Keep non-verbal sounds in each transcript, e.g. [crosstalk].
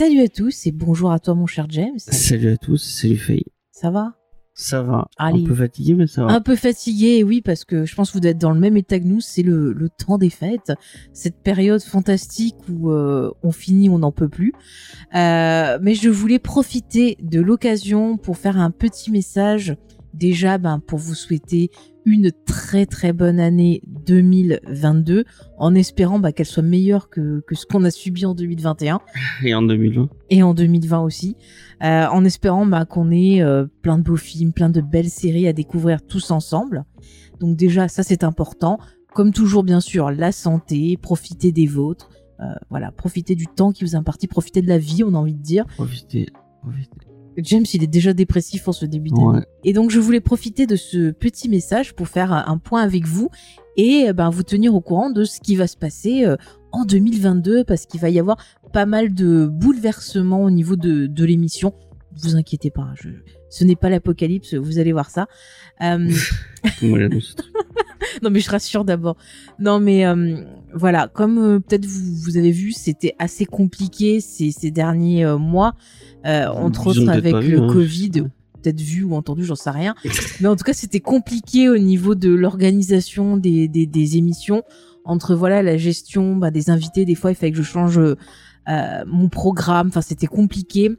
Salut à tous et bonjour à toi mon cher James. Salut à tous, salut Faye. Ça va? Ça va. Allez. Un peu fatigué, mais ça va. Un peu fatigué, oui, parce que je pense que vous êtes dans le même état que nous, c'est le, le temps des fêtes, cette période fantastique où euh, on finit, on n'en peut plus. Euh, mais je voulais profiter de l'occasion pour faire un petit message, déjà ben, pour vous souhaiter une très très bonne année 2022, en espérant bah, qu'elle soit meilleure que, que ce qu'on a subi en 2021 [laughs] Et en 2020 et en 2020 aussi, euh, en espérant bah, qu'on ait euh, plein de beaux films, plein de belles séries à découvrir tous ensemble. Donc déjà, ça c'est important. Comme toujours, bien sûr, la santé, profiter des vôtres, euh, voilà, profiter du temps qui vous est imparti, profiter de la vie, on a envie de dire. Profitez. profitez. James, il est déjà dépressif en ce début d'année. Ouais. Et donc, je voulais profiter de ce petit message pour faire un point avec vous et euh, ben, vous tenir au courant de ce qui va se passer euh, en 2022 parce qu'il va y avoir pas mal de bouleversements au niveau de, de l'émission. Vous inquiétez pas, je, ce n'est pas l'apocalypse, vous allez voir ça. Euh, [laughs] non mais je rassure d'abord. Non mais euh, voilà, comme euh, peut-être vous, vous avez vu, c'était assez compliqué ces, ces derniers euh, mois, euh, entre autres avec vu, le hein, Covid, peut-être vu ou entendu, j'en sais rien. [laughs] Mais en tout cas, c'était compliqué au niveau de l'organisation des, des, des émissions, entre voilà la gestion bah, des invités. Des fois, il fallait que je change euh, mon programme. Enfin, c'était compliqué.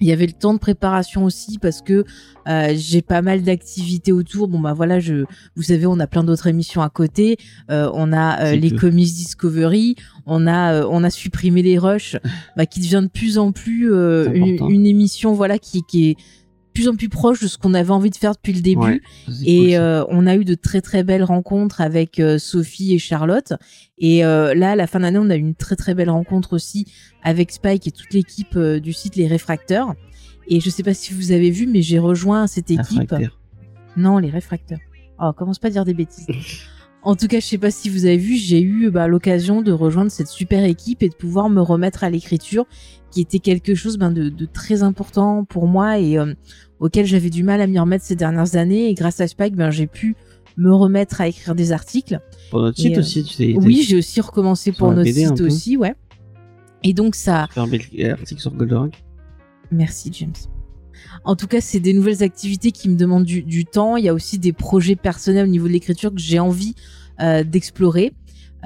Il y avait le temps de préparation aussi parce que euh, j'ai pas mal d'activités autour. Bon bah voilà, je, vous savez, on a plein d'autres émissions à côté. Euh, on a euh, les Comics Discovery. On a euh, on a supprimé les rushs, bah, qui devient de plus en plus euh, une, émission voilà qui, qui est plus en plus proche de ce qu'on avait envie de faire depuis le début. Ouais, Et cool, euh, on a eu de très très belles rencontres avec euh, Sophie et Charlotte. Et euh, là, à la fin d'année, on a eu une très très belle rencontre aussi avec Spike et toute l'équipe du site Les Réfracteurs. Et je sais pas si vous avez vu, mais j'ai rejoint cette équipe. Réfractaire. Non, les réfracteurs. Oh, commence pas à dire des bêtises. [laughs] En tout cas, je sais pas si vous avez vu, j'ai eu bah, l'occasion de rejoindre cette super équipe et de pouvoir me remettre à l'écriture, qui était quelque chose ben, de, de très important pour moi et euh, auquel j'avais du mal à m'y remettre ces dernières années. Et grâce à Spike, ben, j'ai pu me remettre à écrire des articles. Pour notre Et, site euh, aussi, tu t'es. Oui, j'ai aussi recommencé pour notre BD site aussi, ouais. Et donc ça, Faire un bel article sur Goldorak? Merci James. En tout cas, c'est des nouvelles activités qui me demandent du, temps. Il y a aussi des projets personnels au niveau de l'écriture que j'ai envie euh, d'explorer.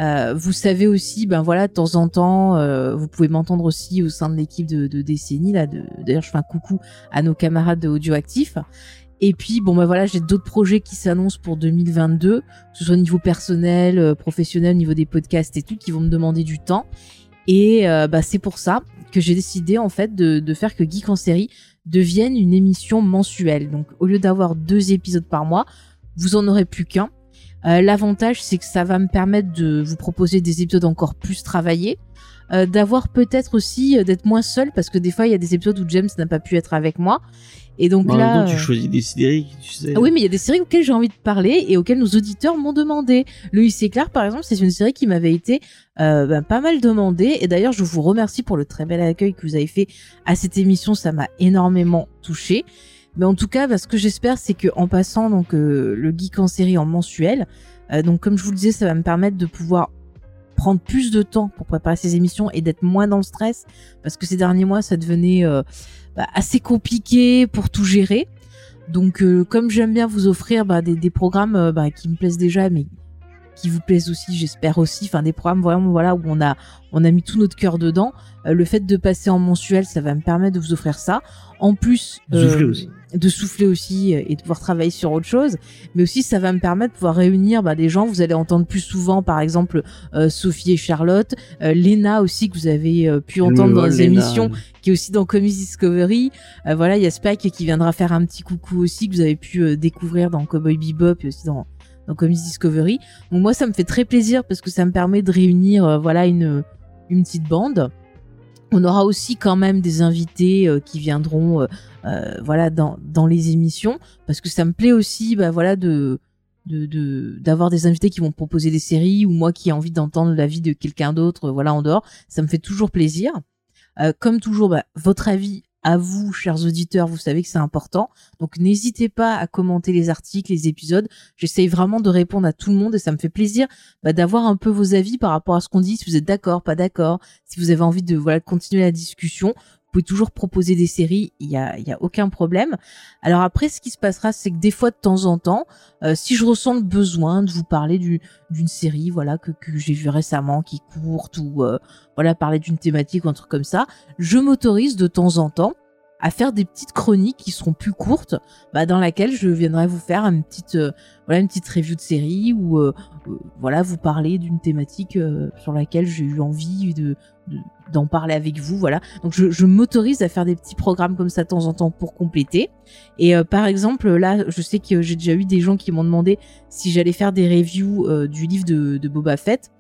Euh, vous savez aussi, ben voilà, de temps en temps, euh, vous pouvez m'entendre aussi au sein de l'équipe de, de là. D'ailleurs, je fais un coucou à nos camarades de Audioactif. Et puis, bon, ben voilà, j'ai d'autres projets qui s'annoncent pour 2022, que ce soit au niveau personnel, professionnel, au niveau des podcasts et tout, qui vont me demander du temps. Et bah, c'est pour ça que j'ai décidé en fait de, de faire que Geek en série devienne une émission mensuelle. Donc au lieu d'avoir deux épisodes par mois, vous en aurez plus qu'un. Euh, L'avantage c'est que ça va me permettre de vous proposer des épisodes encore plus travaillés, euh, d'avoir peut-être aussi euh, d'être moins seul parce que des fois il y a des épisodes où James n'a pas pu être avec moi. Et donc même là, temps, tu euh, choisis des séries, tu sais. ah oui, mais il y a des séries auxquelles j'ai envie de parler et auxquelles nos auditeurs m'ont demandé. Le c'est clair, par exemple, c'est une série qui m'avait été euh, ben, pas mal demandée. Et d'ailleurs, je vous remercie pour le très bel accueil que vous avez fait à cette émission. Ça m'a énormément touché. Mais en tout cas, ben, ce que j'espère, c'est que en passant donc le geek en série en mensuel, donc comme je vous le disais, ça va me permettre de pouvoir prendre plus de temps pour préparer ces émissions et d'être moins dans le stress parce que ces derniers mois, ça devenait euh, bah, assez compliqué pour tout gérer. Donc, euh, comme j'aime bien vous offrir bah, des, des programmes euh, bah, qui me plaisent déjà, mais qui vous plaisent aussi, j'espère aussi. Enfin, des programmes vraiment voilà où on a on a mis tout notre cœur dedans. Le fait de passer en mensuel, ça va me permettre de vous offrir ça. En plus, aussi. De souffler aussi et de pouvoir travailler sur autre chose. Mais aussi, ça va me permettre de pouvoir réunir bah, des gens. Vous allez entendre plus souvent, par exemple, euh, Sophie et Charlotte, euh, Léna aussi que vous avez euh, pu entendre dans les Léna. émissions qui est aussi dans Comics Discovery. Euh, voilà, il y a Spike qui viendra faire un petit coucou aussi que vous avez pu découvrir dans Cowboy Bebop et aussi dans dans Comics Discovery. Donc moi ça me fait très plaisir parce que ça me permet de réunir voilà une une petite bande. On aura aussi quand même des invités euh, qui viendront, euh, euh, voilà, dans, dans les émissions, parce que ça me plaît aussi, bah voilà, de de d'avoir des invités qui vont proposer des séries ou moi qui ai envie d'entendre l'avis de quelqu'un d'autre, voilà, en dehors. Ça me fait toujours plaisir. comme toujours, bah, votre avis à vous, chers auditeurs, vous savez que c'est important. Donc n'hésitez pas à commenter les articles, les épisodes. J'essaye vraiment de répondre à tout le monde et ça me fait plaisir bah, d'avoir un peu vos avis par rapport à ce qu'on dit, si vous êtes d'accord, pas d'accord, si vous avez envie de voilà continuer la discussion pouvez toujours proposer des séries, il y a, aucun problème. Alors après, ce qui se passera, c'est que des fois, de temps en temps, euh, si je ressens le besoin de vous parler d'une série, voilà, que, que j'ai vue récemment, qui est courte, ou euh, voilà, parler d'une thématique ou un truc comme ça, je m'autorise de temps en temps à faire des petites chroniques qui seront plus courtes, bah, dans laquelle je viendrai vous faire une petite, euh, voilà, une petite review de série ou euh, euh, voilà, vous parler d'une thématique sur laquelle j'ai eu envie de d'en parler avec vous, voilà. Donc je, je m'autorise à faire des petits programmes comme ça de temps en temps pour compléter. Et par exemple, là, je sais que j'ai déjà eu des gens qui m'ont demandé si j'allais faire des reviews du livre de, de Boba Fett.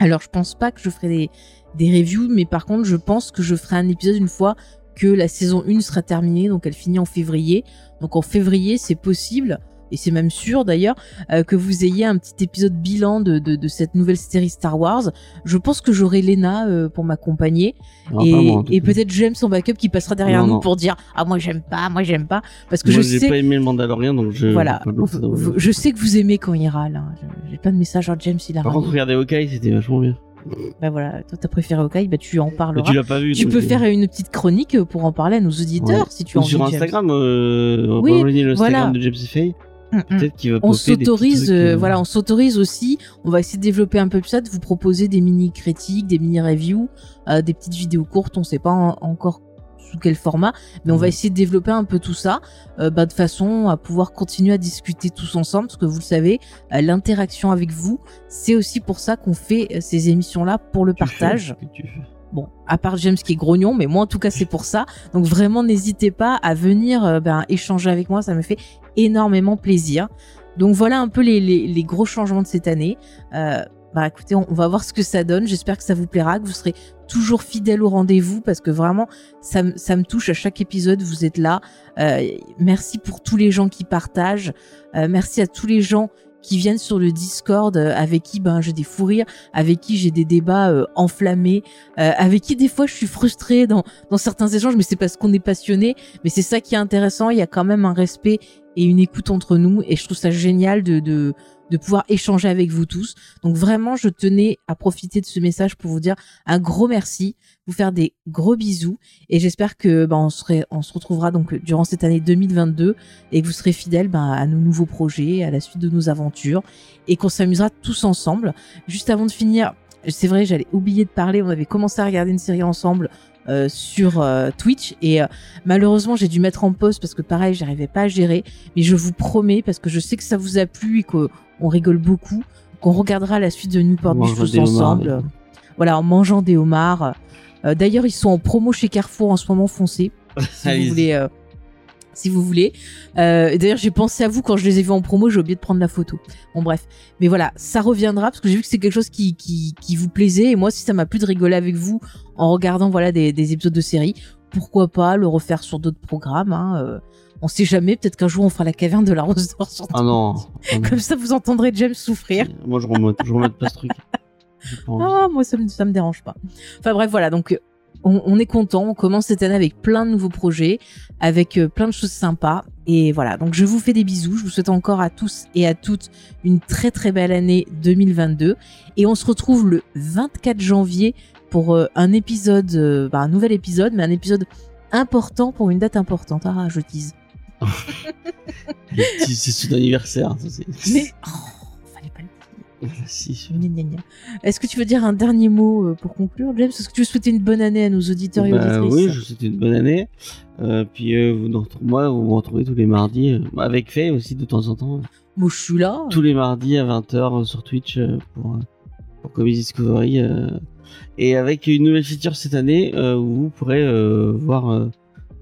Alors je pense pas que je ferai des, des reviews, mais par contre je pense que je ferai un épisode une fois que la saison 1 sera terminée, donc elle finit en février. Donc en février, c'est possible, et c'est même sûr d'ailleurs, euh, que vous ayez un petit épisode bilan de, de, cette nouvelle série Star Wars. Je pense que j'aurai Lena euh, pour m'accompagner, et, et peut-être James en backup qui passera derrière nous pour dire ah moi j'aime pas, moi j'aime pas, parce que moi, je sais. pas aimé le Mandalorian, donc je. Voilà, je sais que vous aimez quand il râle. Hein. J'ai plein de messages à James il a. Par contre, regardez Hawkeye, c'était vachement bien. Bah voilà, toi t'as préféré Hawkeye, bah tu en parleras. tu l'as pas vu. Tu peux faire une petite chronique pour en parler à nos auditeurs si tu envie. Sur Instagram, euh, oui, le Instagram de James Fay. Mm, mm. Peut-être qu'il va on s'autorise, euh, euh, voilà, on s'autorise aussi. On va essayer de développer un peu plus ça, de vous proposer des mini critiques, des mini reviews, euh, des petites vidéos courtes. On sait pas encore sous quel format, mais on va essayer de développer un peu tout ça euh, bah, de façon à pouvoir continuer à discuter tous ensemble, parce que vous le savez, euh, l'interaction avec vous, c'est aussi pour ça qu'on fait euh, ces émissions-là pour le partage. Bon, à part James qui est grognon, mais moi en tout cas c'est pour ça. Donc vraiment n'hésitez pas à venir ben, échanger avec moi, ça me fait énormément plaisir. Donc voilà un peu les, les, les gros changements de cette année. Euh, bah écoutez, on, va voir ce que ça donne. J'espère que ça vous plaira, que vous serez toujours fidèle au rendez-vous parce que vraiment, ça, ça, me touche à chaque épisode. Vous êtes là. Euh, merci pour tous les gens qui partagent. Euh, merci à tous les gens qui viennent sur le Discord euh, avec qui ben j'ai des fous rires, avec qui j'ai des débats euh, enflammés, euh, avec qui des fois je suis frustrée dans dans certains échanges, mais c'est parce qu'on est passionné. Mais c'est ça qui est intéressant. Il y a quand même un respect et une écoute entre nous, et je trouve ça génial de de de pouvoir échanger avec vous tous. Donc vraiment, je tenais à profiter de ce message pour vous dire un gros merci, vous faire des gros bisous et j'espère que ben, on, se retrouvera donc durant cette année 2022 et que vous serez fidèles ben, à nos nouveaux projets, à la suite de nos aventures et qu'on s'amusera tous ensemble. Juste avant de finir, c'est vrai, j'allais oublier de parler, on avait commencé à regarder une série ensemble euh, sur euh, Twitch. Et euh, malheureusement j'ai dû mettre en pause parce que pareil j'arrivais pas à gérer. Mais je vous promets parce que je sais que ça vous a plu et qu'on rigole beaucoup qu'on regardera la suite de Newport Beach tous ensemble. voilà en mangeant des homards. D'ailleurs ils sont en promo chez Carrefour en ce moment foncé si [laughs] vous voulez si vous voulez. Euh, D'ailleurs, j'ai pensé à vous quand je les ai vus en promo, j'ai oublié de prendre la photo. Bon, bref. Mais voilà, ça reviendra parce que j'ai vu que c'est quelque chose qui, qui, qui, vous plaisait. Et moi, si ça m'a plu de rigoler avec vous en regardant voilà des, des épisodes de série, pourquoi pas le refaire sur d'autres programmes. Hein, euh, on sait jamais, peut-être qu'un jour on fera la caverne de la rose d'or sur Ah non, Comme ça, vous entendrez James souffrir. Moi, je remonte, je remonte pas ce truc. [laughs] Ah, moi, ça me, ça me dérange pas. Enfin bref, voilà. Donc, on, est content. On commence cette année avec plein de nouveaux projets, avec euh, plein de choses sympas. Et voilà, donc je vous fais des bisous. Je vous souhaite encore à tous et à toutes une très très belle année 2022. Et on se retrouve le 24 janvier pour euh, un épisode, euh, bah, un nouvel épisode, mais un épisode important pour une date importante. Ah, je tease. [laughs] c'est son anniversaire. Mais... [laughs] Est-ce que tu veux dire un dernier mot euh, pour conclure, James? Est-ce que tu veux souhaiter une bonne année à nos auditeurs et bah, auditrices Oui, je souhaite une bonne année. Euh, puis euh, vous, moi, vous me retrouvez tous les mardis, avec Faye aussi de temps en temps. Moi, je suis là. Tous les mardis à 20h sur Twitch pour, pour Comedy Discovery. et avec une nouvelle feature cette année où vous pourrez voir,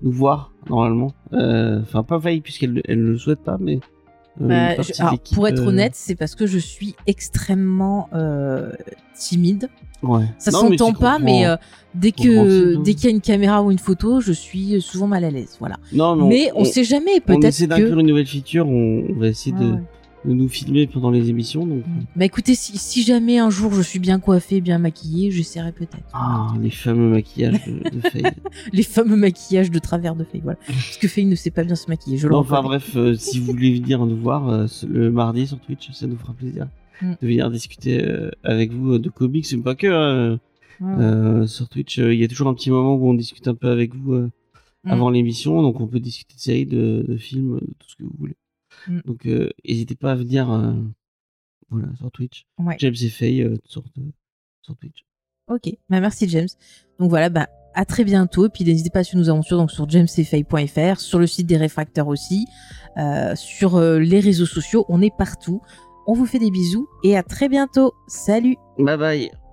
nous voir normalement. Enfin, pas Faye puisqu'elle elle ne le souhaite pas, mais euh, Bah, je- alors, pour être euh, honnête, c'est parce que je suis extrêmement euh, timide. ouais. Ça mais s'entend pas, mais euh, dès que hein. dès qu'il y a une caméra ou une photo, je suis souvent mal à l'aise. Voilà. Non, Mais on, sait jamais. on Peut-être essaie que. d'inclure une nouvelle feature, on, on va essayer de, ouais. De nous filmer pendant les émissions. Donc, Bah écoutez, si, si jamais un jour je suis bien coiffée, bien maquillée, j'essaierai peut-être. ah, les fameux maquillages de, de Faye. [laughs] Les fameux maquillages de travers de Faye, voilà. Parce que Faye ne sait pas bien se maquiller, je Non, enfin bref, euh, si vous voulez venir nous voir euh, le mardi sur Twitch, ça nous fera plaisir Mm. de venir discuter euh, avec vous euh, de comics, mais pas que. hein. Ouais. Euh, sur Twitch, euh, il y a toujours un petit moment où on discute un peu avec vous euh, Mm. avant l'émission, donc on peut discuter de séries, de, de films, de tout ce que vous voulez. Mm. Donc euh, n'hésitez pas à venir euh, voilà, sur Twitch. Ouais. James et Faye euh, sur, Twitch. Ok, bah merci James. Donc voilà, bah à très bientôt. Et puis n'hésitez pas à suivre nos aventures donc sur jamesfay.fr, sur le site des réfracteurs aussi, euh, sur euh, les réseaux sociaux. On est partout. On vous fait des bisous et à très bientôt. Salut Bye bye